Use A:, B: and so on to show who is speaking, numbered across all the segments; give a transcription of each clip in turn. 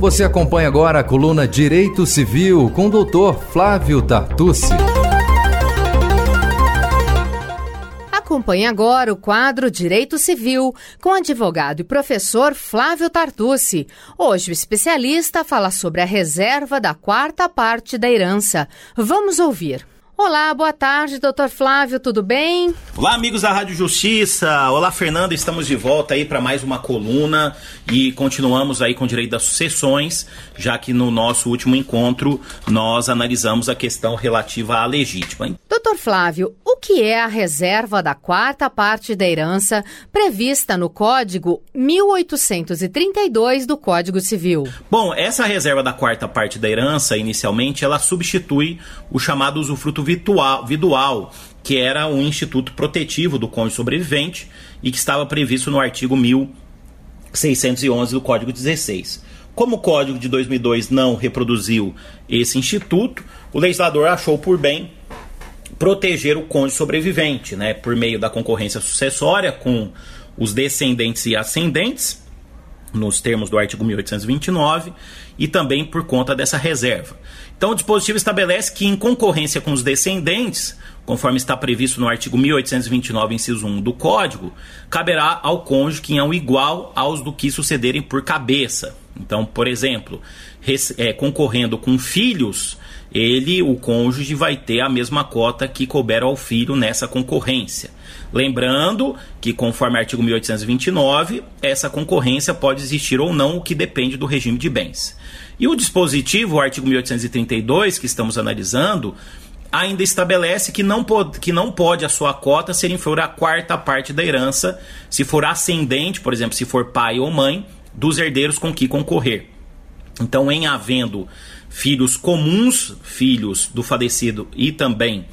A: Você acompanha agora a coluna Direito Civil com o doutor Flávio Tartucci.
B: Acompanhe agora o quadro Direito Civil com advogado e professor Flávio Tartucci. Hoje o especialista fala sobre a reserva da quarta parte da herança. Vamos ouvir. Olá, boa tarde, doutor Flávio, tudo bem?
C: Olá, amigos da Rádio Justiça. Olá, Fernanda, estamos de volta aí para mais uma coluna e continuamos aí com o direito das sucessões, já que no nosso último encontro nós analisamos a questão relativa à legítima.
B: Doutor Flávio, o que é a reserva da quarta parte da herança prevista no Código 1832 do Código Civil?
C: Bom, essa reserva da quarta parte da herança, inicialmente, ela substitui o chamado usufruto virtual, vidual, que era um instituto protetivo do cônjuge sobrevivente e que estava previsto no artigo 1611 do Código 16. Como o Código de 2002 não reproduziu esse instituto, o legislador achou por bem proteger o cônjuge sobrevivente, né, por meio da concorrência sucessória com os descendentes e ascendentes, nos termos do artigo 1829, e também por conta dessa reserva. Então, o dispositivo estabelece que, em concorrência com os descendentes, conforme está previsto no artigo 1829, inciso 1 do Código, caberá ao cônjuge quinhão igual aos do que sucederem por cabeça. Então, por exemplo, é, concorrendo com filhos, ele, o cônjuge, vai ter a mesma cota que couber ao filho nessa concorrência. Lembrando que, conforme o artigo 1829, essa concorrência pode existir ou não, o que depende do regime de bens. E o dispositivo, o artigo 1832, que estamos analisando, ainda estabelece que não, pode, que não pode a sua cota ser inferior à quarta parte da herança, se for ascendente, por exemplo, se for pai ou mãe, dos herdeiros com que concorrer. Então, em havendo filhos comuns, filhos do falecido e também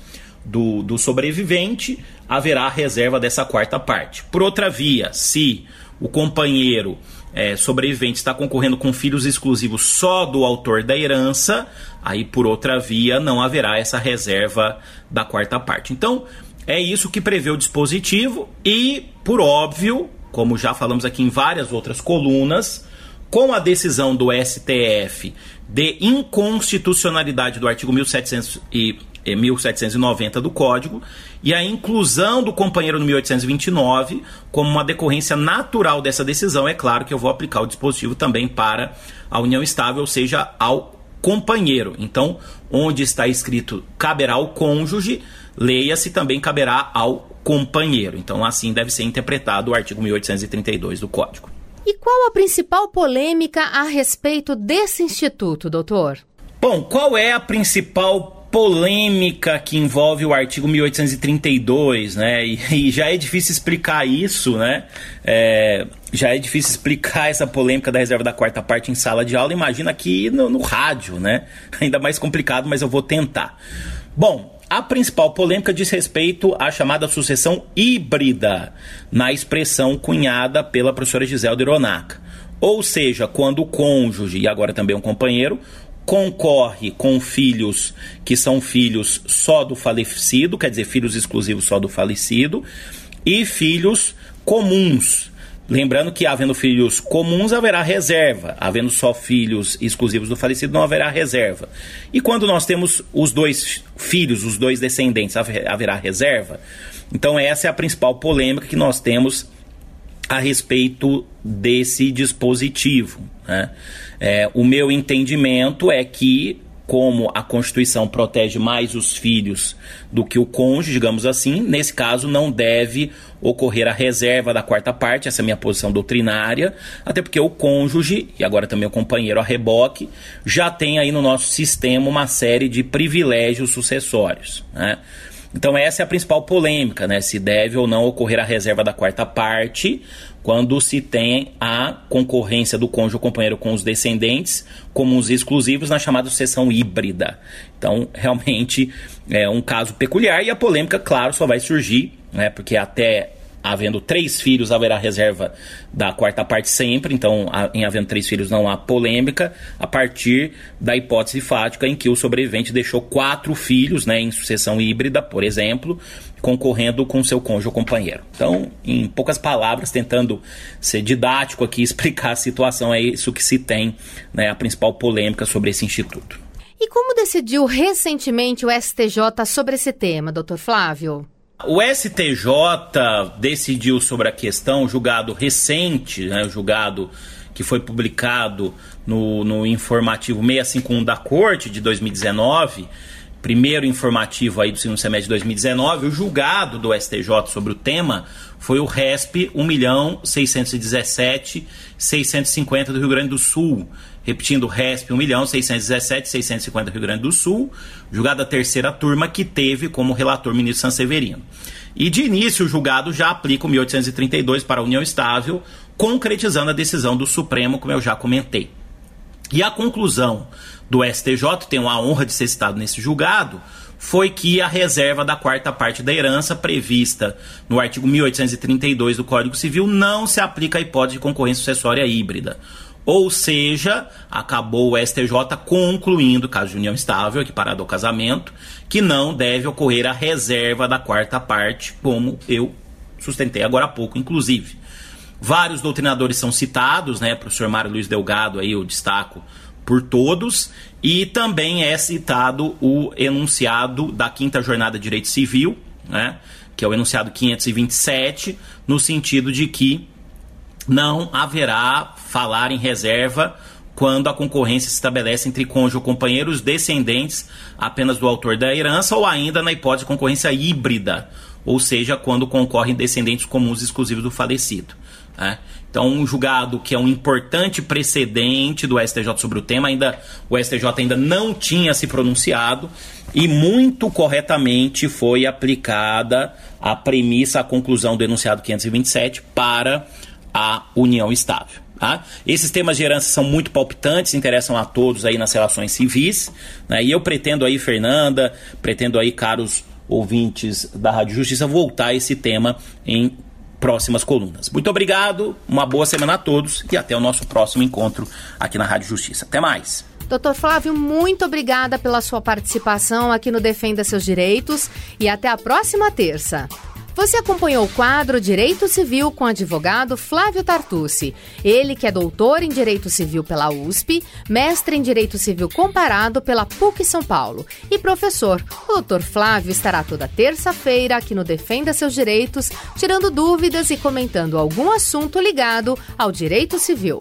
C: do, do sobrevivente, haverá reserva dessa quarta parte. Por outra via, se o companheiro é, sobrevivente está concorrendo com filhos exclusivos só do autor da herança, aí por outra via não haverá essa reserva da quarta parte. Então, é isso que prevê o dispositivo e, por óbvio, como já falamos aqui em várias outras colunas, com a decisão do STF de inconstitucionalidade do artigo 1700 e 1790 do Código, e a inclusão do companheiro no 1829 como uma decorrência natural dessa decisão, é claro que eu vou aplicar o dispositivo também para a união estável, ou seja, ao companheiro. Então, onde está escrito caberá ao cônjuge, leia-se também caberá ao companheiro. Então, assim deve ser interpretado o artigo 1832 do Código.
B: E qual a principal polêmica a respeito desse instituto, doutor?
C: Bom, qual é a principal polêmica que envolve o artigo 1832, né? E, e já é difícil explicar isso, né? É, já é difícil explicar essa polêmica da reserva da quarta parte em sala de aula. Imagina aqui no, no rádio, né? Ainda mais complicado, mas eu vou tentar. Bom, a principal polêmica diz respeito à chamada sucessão híbrida, na expressão cunhada pela professora Gisele de Ronaca. Ou seja, quando o cônjuge, e agora também um companheiro, concorre com filhos que são filhos só do falecido, quer dizer, filhos exclusivos só do falecido, e filhos comuns. Lembrando que, havendo filhos comuns, haverá reserva. Havendo só filhos exclusivos do falecido, não haverá reserva. E quando nós temos os dois filhos, os dois descendentes, haverá reserva? Então, essa é a principal polêmica que nós temos a respeito desse dispositivo. Né? É, o meu entendimento é que, como a Constituição protege mais os filhos do que o cônjuge, digamos assim, nesse caso não deve ocorrer a reserva da quarta parte, essa é a minha posição doutrinária, até porque o cônjuge, e agora também o companheiro a reboque, já tem aí no nosso sistema uma série de privilégios sucessórios. Né? Então essa é a principal polêmica, né? Se deve ou não ocorrer a reserva da quarta parte quando se tem a concorrência do cônjuge ou companheiro com os descendentes como os exclusivos na chamada sucessão híbrida. Então, realmente é um caso peculiar e a polêmica, claro, só vai surgir, né? Porque até havendo três filhos, haverá reserva da quarta parte sempre, então, em havendo três filhos, não há polêmica, a partir da hipótese fática em que o sobrevivente deixou quatro filhos, né, em sucessão híbrida, por exemplo, concorrendo com seu cônjuge ou companheiro. Então, em poucas palavras, tentando ser didático aqui, explicar a situação, é isso que se tem, né, a principal polêmica sobre esse instituto.
B: E como decidiu recentemente o STJ sobre esse tema, doutor Flávio?
C: O STJ decidiu sobre a questão, julgado recente, né, julgado que foi publicado no, no informativo 651 da Corte de 2019, primeiro informativo aí do segundo semestre de 2019, o julgado do STJ sobre o tema foi o RESP 1.617.650 do Rio Grande do Sul, repetindo, RESP 1 milhão 617 650 Rio Grande do Sul, julgado a terceira turma, que teve como relator o ministro Sanseverino. E de início, o julgado já aplica o 1832 para a União Estável, concretizando a decisão do Supremo, como eu já comentei. E a conclusão do STJ, tenho a honra de ser citado nesse julgado, foi que a reserva da quarta parte da herança prevista no artigo 1832 do Código Civil não se aplica à hipótese de concorrência sucessória híbrida. Ou seja, acabou o STJ concluindo, caso de união estável, equiparado ao casamento, que não deve ocorrer a reserva da quarta parte, como eu sustentei agora há pouco, inclusive. Vários doutrinadores são citados, né? Professor Mário Luiz Delgado, aí eu destaco por todos, e também é citado o enunciado da quinta jornada de direito civil, né? Que é o enunciado 527, no sentido de que não haverá falar em reserva quando a concorrência se estabelece entre cônjuge ou companheiros descendentes apenas do autor da herança ou ainda na hipótese de concorrência híbrida, ou seja, quando concorrem descendentes comuns exclusivos do falecido. Né? Então, um julgado que é um importante precedente do STJ sobre o tema, ainda o STJ ainda não tinha se pronunciado e muito corretamente foi aplicada a premissa, a conclusão do enunciado 527 para a união estável. Tá? Esses temas de herança são muito palpitantes, interessam a todos aí nas relações civis. Né? E eu pretendo aí, Fernanda, pretendo aí, caros ouvintes da Rádio Justiça, voltar a esse tema em próximas colunas. Muito obrigado, uma boa semana a todos e até o nosso próximo encontro aqui na Rádio Justiça. Até mais.
B: Doutor Flávio, muito obrigada pela sua participação aqui no Defenda Seus Direitos e até a próxima terça. Você acompanhou o quadro Direito Civil com o advogado Flávio Tartucci. Ele que é doutor em Direito Civil pela USP, mestre em Direito Civil comparado pela PUC São Paulo e professor. O doutor Flávio estará toda terça-feira aqui no Defenda Seus Direitos, tirando dúvidas e comentando algum assunto ligado ao direito civil.